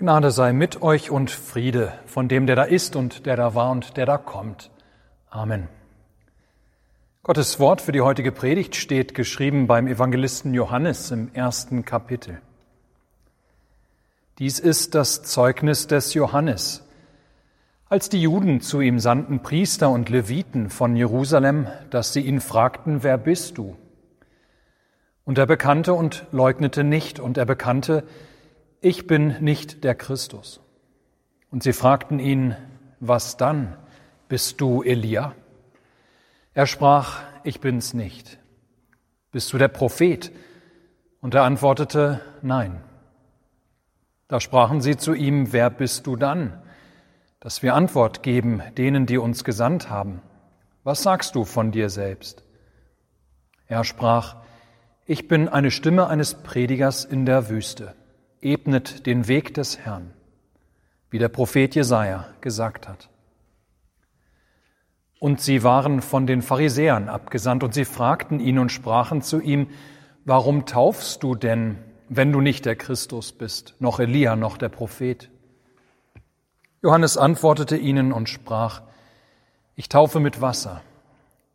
Gnade sei mit euch und Friede von dem, der da ist und der da war und der da kommt. Amen. Gottes Wort für die heutige Predigt steht geschrieben beim Evangelisten Johannes im ersten Kapitel. Dies ist das Zeugnis des Johannes. Als die Juden zu ihm sandten Priester und Leviten von Jerusalem, dass sie ihn fragten, wer bist du? Und er bekannte und leugnete nicht, und er bekannte, ich bin nicht der Christus. Und sie fragten ihn, was dann? Bist du Elia? Er sprach, ich bin's nicht. Bist du der Prophet? Und er antwortete, nein. Da sprachen sie zu ihm, wer bist du dann? Dass wir Antwort geben denen, die uns gesandt haben. Was sagst du von dir selbst? Er sprach, ich bin eine Stimme eines Predigers in der Wüste ebnet den Weg des Herrn, wie der Prophet Jesaja gesagt hat. Und sie waren von den Pharisäern abgesandt und sie fragten ihn und sprachen zu ihm, warum taufst du denn, wenn du nicht der Christus bist, noch Elia, noch der Prophet? Johannes antwortete ihnen und sprach, ich taufe mit Wasser,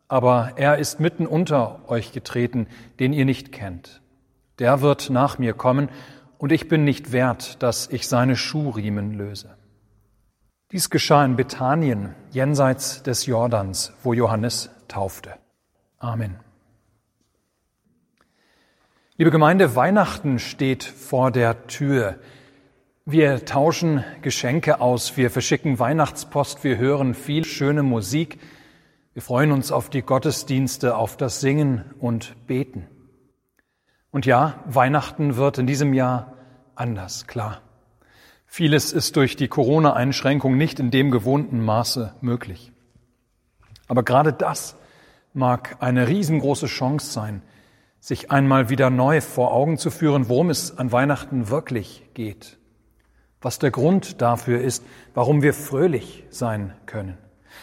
aber er ist mitten unter euch getreten, den ihr nicht kennt. Der wird nach mir kommen, und ich bin nicht wert, dass ich seine Schuhriemen löse. Dies geschah in Bethanien, jenseits des Jordans, wo Johannes taufte. Amen. Liebe Gemeinde, Weihnachten steht vor der Tür. Wir tauschen Geschenke aus, wir verschicken Weihnachtspost, wir hören viel schöne Musik, wir freuen uns auf die Gottesdienste, auf das Singen und Beten. Und ja, Weihnachten wird in diesem Jahr anders, klar. Vieles ist durch die Corona-Einschränkung nicht in dem gewohnten Maße möglich. Aber gerade das mag eine riesengroße Chance sein, sich einmal wieder neu vor Augen zu führen, worum es an Weihnachten wirklich geht, was der Grund dafür ist, warum wir fröhlich sein können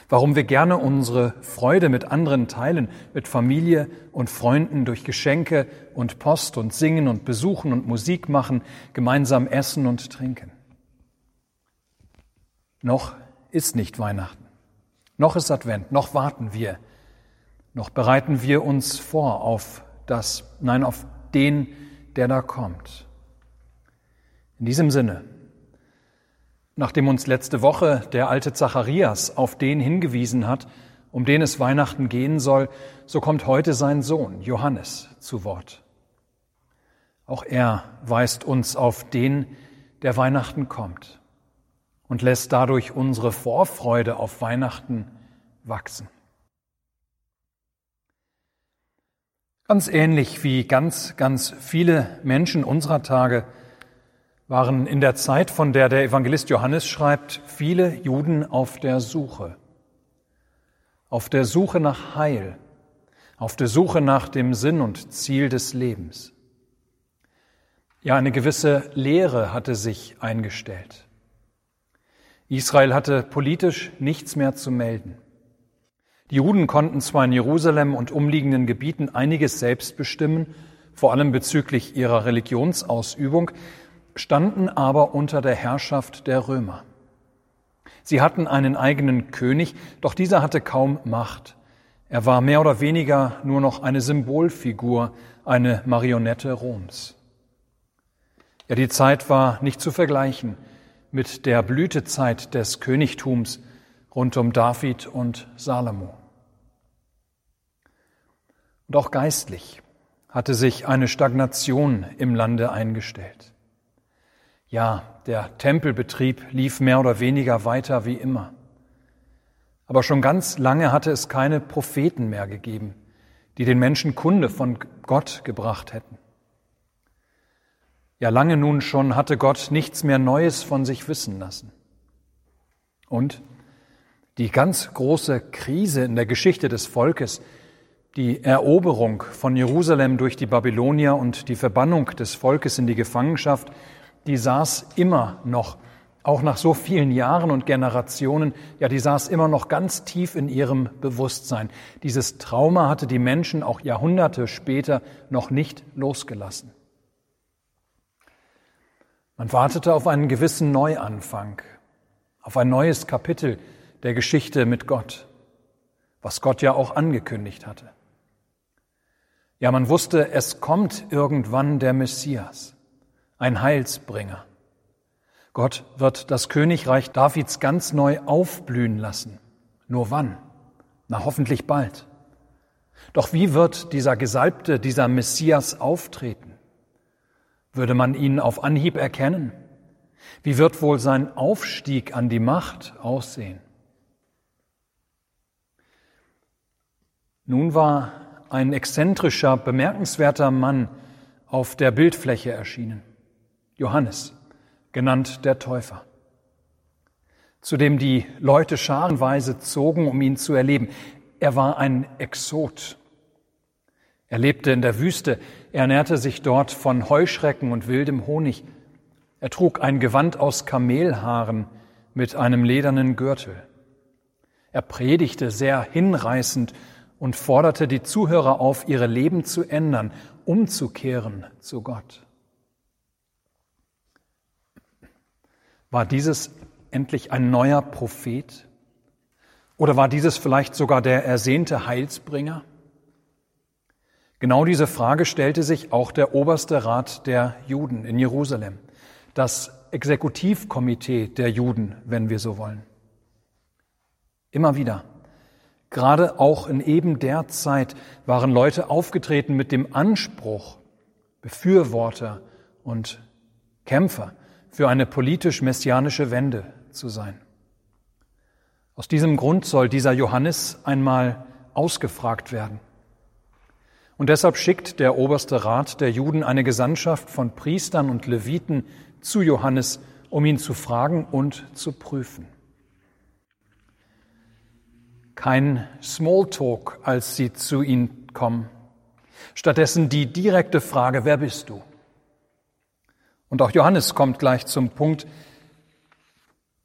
warum wir gerne unsere Freude mit anderen teilen, mit Familie und Freunden durch Geschenke und Post und Singen und Besuchen und Musik machen, gemeinsam essen und trinken. Noch ist nicht Weihnachten, noch ist Advent, noch warten wir, noch bereiten wir uns vor auf das, nein, auf den, der da kommt. In diesem Sinne, Nachdem uns letzte Woche der alte Zacharias auf den hingewiesen hat, um den es Weihnachten gehen soll, so kommt heute sein Sohn Johannes zu Wort. Auch er weist uns auf den, der Weihnachten kommt und lässt dadurch unsere Vorfreude auf Weihnachten wachsen. Ganz ähnlich wie ganz, ganz viele Menschen unserer Tage waren in der Zeit, von der der Evangelist Johannes schreibt, viele Juden auf der Suche. Auf der Suche nach Heil, auf der Suche nach dem Sinn und Ziel des Lebens. Ja, eine gewisse Lehre hatte sich eingestellt. Israel hatte politisch nichts mehr zu melden. Die Juden konnten zwar in Jerusalem und umliegenden Gebieten einiges selbst bestimmen, vor allem bezüglich ihrer Religionsausübung, standen aber unter der Herrschaft der Römer. Sie hatten einen eigenen König, doch dieser hatte kaum Macht. Er war mehr oder weniger nur noch eine Symbolfigur, eine Marionette Roms. Ja, die Zeit war nicht zu vergleichen mit der Blütezeit des Königtums rund um David und Salomo. Und auch geistlich hatte sich eine Stagnation im Lande eingestellt. Ja, der Tempelbetrieb lief mehr oder weniger weiter wie immer. Aber schon ganz lange hatte es keine Propheten mehr gegeben, die den Menschen Kunde von Gott gebracht hätten. Ja, lange nun schon hatte Gott nichts mehr Neues von sich wissen lassen. Und die ganz große Krise in der Geschichte des Volkes, die Eroberung von Jerusalem durch die Babylonier und die Verbannung des Volkes in die Gefangenschaft die saß immer noch, auch nach so vielen Jahren und Generationen, ja, die saß immer noch ganz tief in ihrem Bewusstsein. Dieses Trauma hatte die Menschen auch Jahrhunderte später noch nicht losgelassen. Man wartete auf einen gewissen Neuanfang, auf ein neues Kapitel der Geschichte mit Gott, was Gott ja auch angekündigt hatte. Ja, man wusste, es kommt irgendwann der Messias, ein Heilsbringer. Gott wird das Königreich Davids ganz neu aufblühen lassen. Nur wann? Na hoffentlich bald. Doch wie wird dieser Gesalbte, dieser Messias auftreten? Würde man ihn auf Anhieb erkennen? Wie wird wohl sein Aufstieg an die Macht aussehen? Nun war ein exzentrischer, bemerkenswerter Mann auf der Bildfläche erschienen. Johannes, genannt der Täufer, zu dem die Leute scharenweise zogen, um ihn zu erleben. Er war ein Exot. Er lebte in der Wüste, er ernährte sich dort von Heuschrecken und wildem Honig. Er trug ein Gewand aus Kamelhaaren mit einem ledernen Gürtel. Er predigte sehr hinreißend und forderte die Zuhörer auf, ihre Leben zu ändern, umzukehren zu Gott. War dieses endlich ein neuer Prophet? Oder war dieses vielleicht sogar der ersehnte Heilsbringer? Genau diese Frage stellte sich auch der oberste Rat der Juden in Jerusalem, das Exekutivkomitee der Juden, wenn wir so wollen. Immer wieder Gerade auch in eben der Zeit waren Leute aufgetreten mit dem Anspruch, Befürworter und Kämpfer für eine politisch-messianische Wende zu sein. Aus diesem Grund soll dieser Johannes einmal ausgefragt werden. Und deshalb schickt der oberste Rat der Juden eine Gesandtschaft von Priestern und Leviten zu Johannes, um ihn zu fragen und zu prüfen kein Smalltalk, als sie zu ihm kommen. Stattdessen die direkte Frage, wer bist du? Und auch Johannes kommt gleich zum Punkt.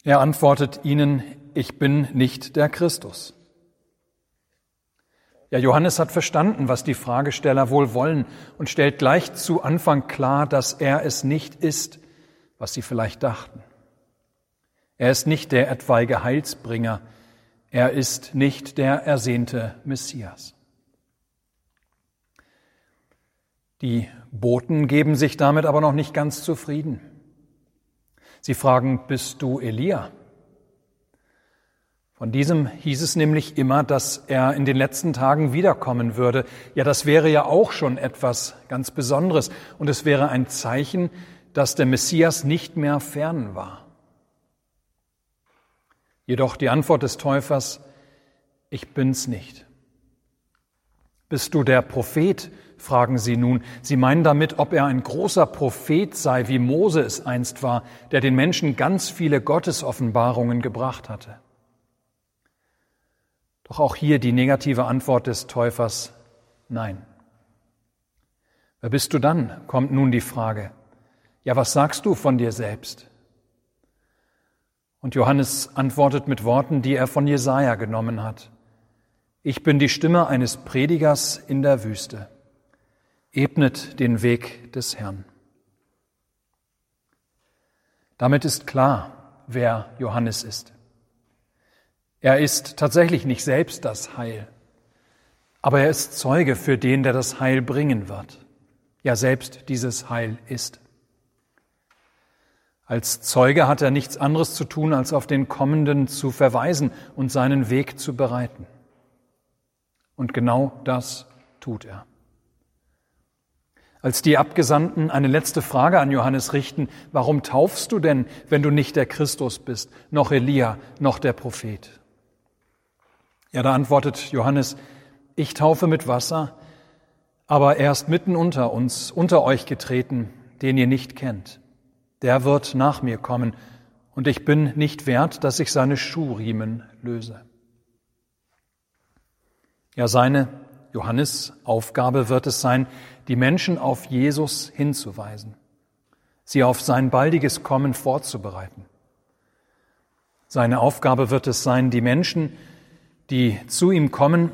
Er antwortet ihnen, ich bin nicht der Christus. Ja, Johannes hat verstanden, was die Fragesteller wohl wollen und stellt gleich zu Anfang klar, dass er es nicht ist, was sie vielleicht dachten. Er ist nicht der etwaige Heilsbringer, er ist nicht der ersehnte Messias. Die Boten geben sich damit aber noch nicht ganz zufrieden. Sie fragen, bist du Elia? Von diesem hieß es nämlich immer, dass er in den letzten Tagen wiederkommen würde. Ja, das wäre ja auch schon etwas ganz Besonderes und es wäre ein Zeichen, dass der Messias nicht mehr fern war. Jedoch die Antwort des Täufers, ich bin's nicht. Bist du der Prophet? fragen sie nun. Sie meinen damit, ob er ein großer Prophet sei, wie Mose es einst war, der den Menschen ganz viele Gottesoffenbarungen gebracht hatte. Doch auch hier die negative Antwort des Täufers, nein. Wer bist du dann? kommt nun die Frage. Ja, was sagst du von dir selbst? Und Johannes antwortet mit Worten, die er von Jesaja genommen hat. Ich bin die Stimme eines Predigers in der Wüste. Ebnet den Weg des Herrn. Damit ist klar, wer Johannes ist. Er ist tatsächlich nicht selbst das Heil, aber er ist Zeuge für den, der das Heil bringen wird. Ja, selbst dieses Heil ist. Als Zeuge hat er nichts anderes zu tun, als auf den Kommenden zu verweisen und seinen Weg zu bereiten. Und genau das tut er. Als die Abgesandten eine letzte Frage an Johannes richten, warum taufst du denn, wenn du nicht der Christus bist, noch Elia, noch der Prophet? Ja, da antwortet Johannes, ich taufe mit Wasser, aber er ist mitten unter uns, unter euch getreten, den ihr nicht kennt der wird nach mir kommen, und ich bin nicht wert, dass ich seine Schuhriemen löse. Ja, seine Johannes Aufgabe wird es sein, die Menschen auf Jesus hinzuweisen, sie auf sein baldiges Kommen vorzubereiten. Seine Aufgabe wird es sein, die Menschen, die zu ihm kommen,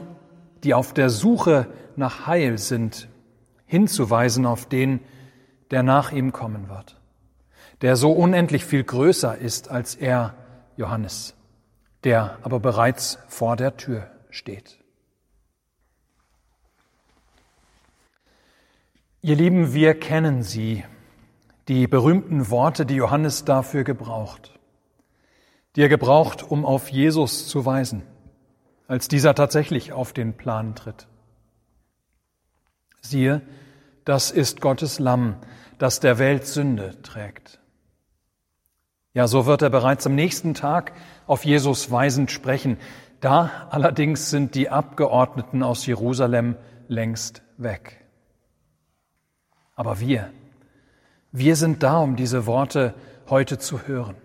die auf der Suche nach Heil sind, hinzuweisen auf den, der nach ihm kommen wird der so unendlich viel größer ist als er, Johannes, der aber bereits vor der Tür steht. Ihr Lieben, wir kennen sie, die berühmten Worte, die Johannes dafür gebraucht, die er gebraucht, um auf Jesus zu weisen, als dieser tatsächlich auf den Plan tritt. Siehe, das ist Gottes Lamm, das der Welt Sünde trägt. Ja, so wird er bereits am nächsten Tag auf Jesus weisend sprechen. Da allerdings sind die Abgeordneten aus Jerusalem längst weg. Aber wir, wir sind da, um diese Worte heute zu hören.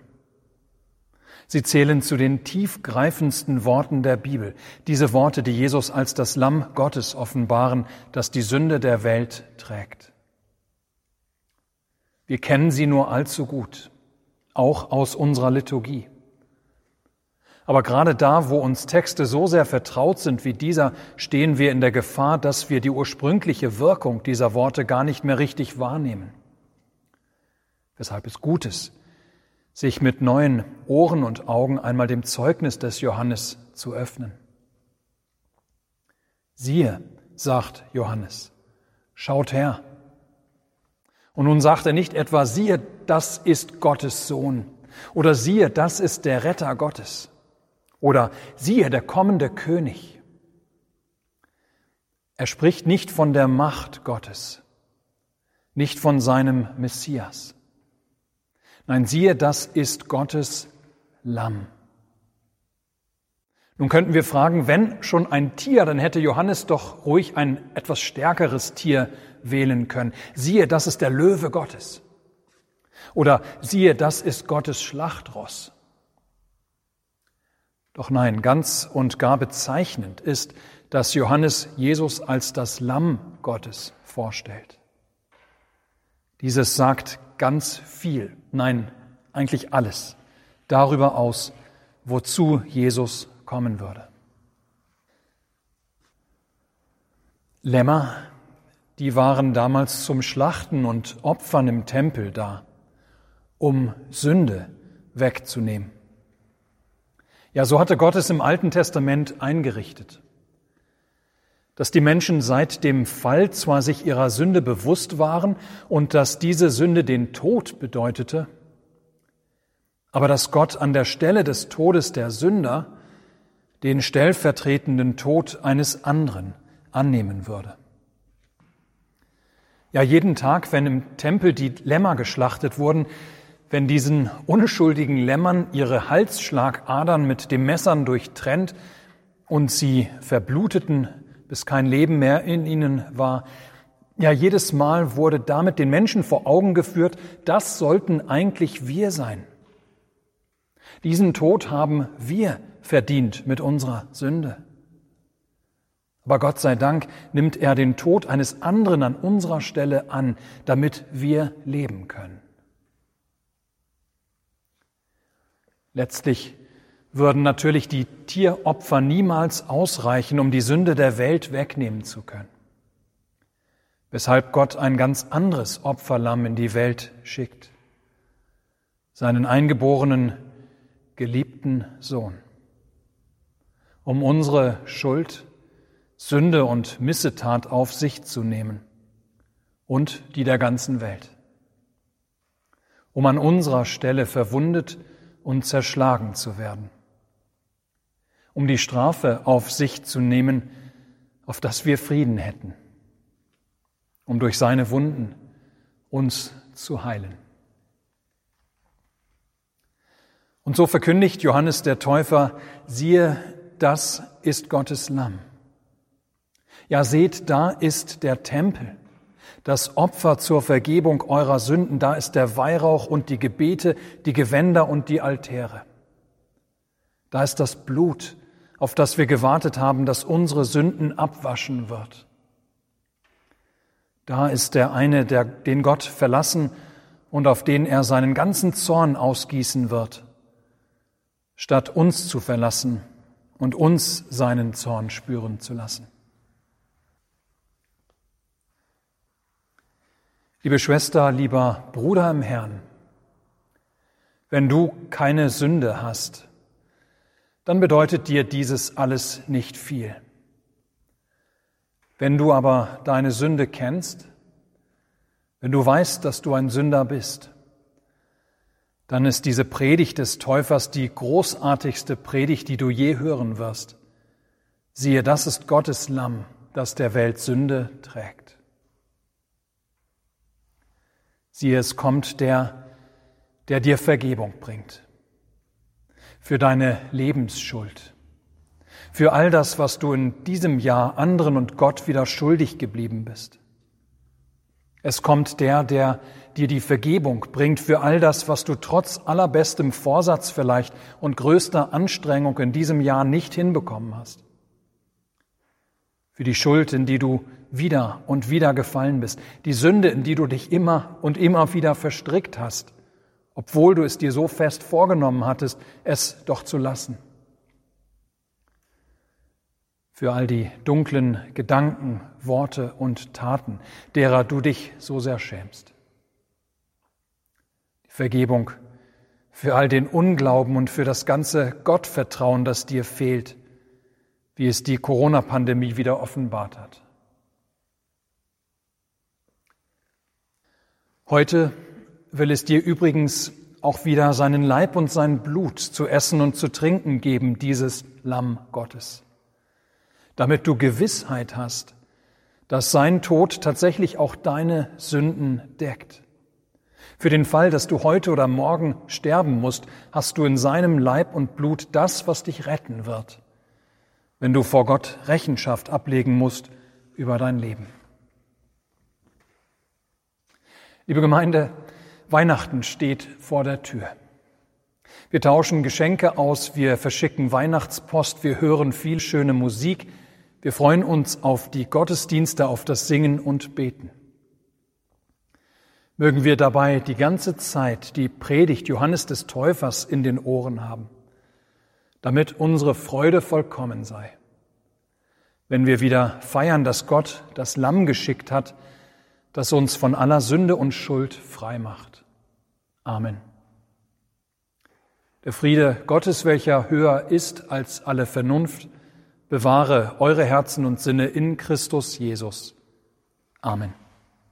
Sie zählen zu den tiefgreifendsten Worten der Bibel, diese Worte, die Jesus als das Lamm Gottes offenbaren, das die Sünde der Welt trägt. Wir kennen sie nur allzu gut, auch aus unserer Liturgie. Aber gerade da, wo uns Texte so sehr vertraut sind wie dieser, stehen wir in der Gefahr, dass wir die ursprüngliche Wirkung dieser Worte gar nicht mehr richtig wahrnehmen. Weshalb es gut ist, sich mit neuen Ohren und Augen einmal dem Zeugnis des Johannes zu öffnen. Siehe, sagt Johannes, schaut her. Und nun sagt er nicht etwa, siehe, das ist Gottes Sohn oder siehe, das ist der Retter Gottes. Oder siehe, der kommende König. Er spricht nicht von der Macht Gottes, nicht von seinem Messias. Nein, siehe, das ist Gottes Lamm. Nun könnten wir fragen, wenn schon ein Tier, dann hätte Johannes doch ruhig ein etwas stärkeres Tier wählen können. Siehe, das ist der Löwe Gottes. Oder siehe, das ist Gottes Schlachtross. Doch nein, ganz und gar bezeichnend ist, dass Johannes Jesus als das Lamm Gottes vorstellt. Dieses sagt ganz viel, nein, eigentlich alles darüber aus, wozu Jesus kommen würde. Lämmer, die waren damals zum Schlachten und Opfern im Tempel da, um Sünde wegzunehmen. Ja, so hatte Gott es im Alten Testament eingerichtet, dass die Menschen seit dem Fall zwar sich ihrer Sünde bewusst waren und dass diese Sünde den Tod bedeutete, aber dass Gott an der Stelle des Todes der Sünder den stellvertretenden Tod eines anderen annehmen würde. Ja, jeden Tag, wenn im Tempel die Lämmer geschlachtet wurden, wenn diesen unschuldigen Lämmern ihre Halsschlagadern mit dem Messern durchtrennt und sie verbluteten, bis kein Leben mehr in ihnen war. Ja, jedes Mal wurde damit den Menschen vor Augen geführt, das sollten eigentlich wir sein. Diesen Tod haben wir verdient mit unserer Sünde. Aber Gott sei Dank nimmt er den Tod eines anderen an unserer Stelle an, damit wir leben können. Letztlich würden natürlich die Tieropfer niemals ausreichen, um die Sünde der Welt wegnehmen zu können. Weshalb Gott ein ganz anderes Opferlamm in die Welt schickt. Seinen eingeborenen, geliebten Sohn. Um unsere Schuld, Sünde und Missetat auf sich zu nehmen und die der ganzen Welt. Um an unserer Stelle verwundet und zerschlagen zu werden, um die Strafe auf sich zu nehmen, auf dass wir Frieden hätten, um durch seine Wunden uns zu heilen. Und so verkündigt Johannes der Täufer, siehe, das ist Gottes Lamm. Ja, seht, da ist der Tempel das Opfer zur Vergebung eurer Sünden, da ist der Weihrauch und die Gebete, die Gewänder und die Altäre. Da ist das Blut, auf das wir gewartet haben, das unsere Sünden abwaschen wird. Da ist der eine, der, den Gott verlassen und auf den er seinen ganzen Zorn ausgießen wird, statt uns zu verlassen und uns seinen Zorn spüren zu lassen. Liebe Schwester, lieber Bruder im Herrn, Wenn du keine Sünde hast, dann bedeutet dir dieses alles nicht viel. Wenn du aber deine Sünde kennst, wenn du weißt, dass du ein Sünder bist, dann ist diese Predigt des Täufers die großartigste Predigt, die du je hören wirst. Siehe, das ist Gottes Lamm, das der Welt Sünde trägt. Siehe, es kommt der, der dir Vergebung bringt für deine Lebensschuld, für all das, was du in diesem Jahr anderen und Gott wieder schuldig geblieben bist. Es kommt der, der dir die Vergebung bringt für all das, was du trotz allerbestem Vorsatz vielleicht und größter Anstrengung in diesem Jahr nicht hinbekommen hast. Für die Schuld, in die du wieder und wieder gefallen bist, die Sünde, in die du dich immer und immer wieder verstrickt hast obwohl du es dir so fest vorgenommen hattest, es doch zu lassen. Für all die dunklen Gedanken, Worte und Taten, derer du dich so sehr schämst. Die Vergebung für all den Unglauben und für das ganze Gottvertrauen, das dir fehlt, wie es die Corona-Pandemie wieder offenbart hat. Heute will es dir übrigens auch wieder seinen Leib und sein Blut zu essen und zu trinken geben, dieses Lamm Gottes, damit du Gewissheit hast, dass sein Tod tatsächlich auch deine Sünden deckt. Für den Fall, dass du heute oder morgen sterben musst, hast du in seinem Leib und Blut das, was dich retten wird, wenn du vor Gott Rechenschaft ablegen musst über dein Leben. Liebe Gemeinde, Weihnachten steht vor der Tür. Wir tauschen Geschenke aus, wir verschicken Weihnachtspost, wir hören viel schöne Musik, wir freuen uns auf die Gottesdienste, auf das Singen und Beten. Mögen wir dabei die ganze Zeit die Predigt Johannes des Täufers in den Ohren haben, damit unsere Freude vollkommen sei. Wenn wir wieder feiern, dass Gott das Lamm geschickt hat, das uns von aller Sünde und Schuld frei macht. Amen. Der Friede Gottes, welcher höher ist als alle Vernunft, bewahre eure Herzen und Sinne in Christus Jesus. Amen.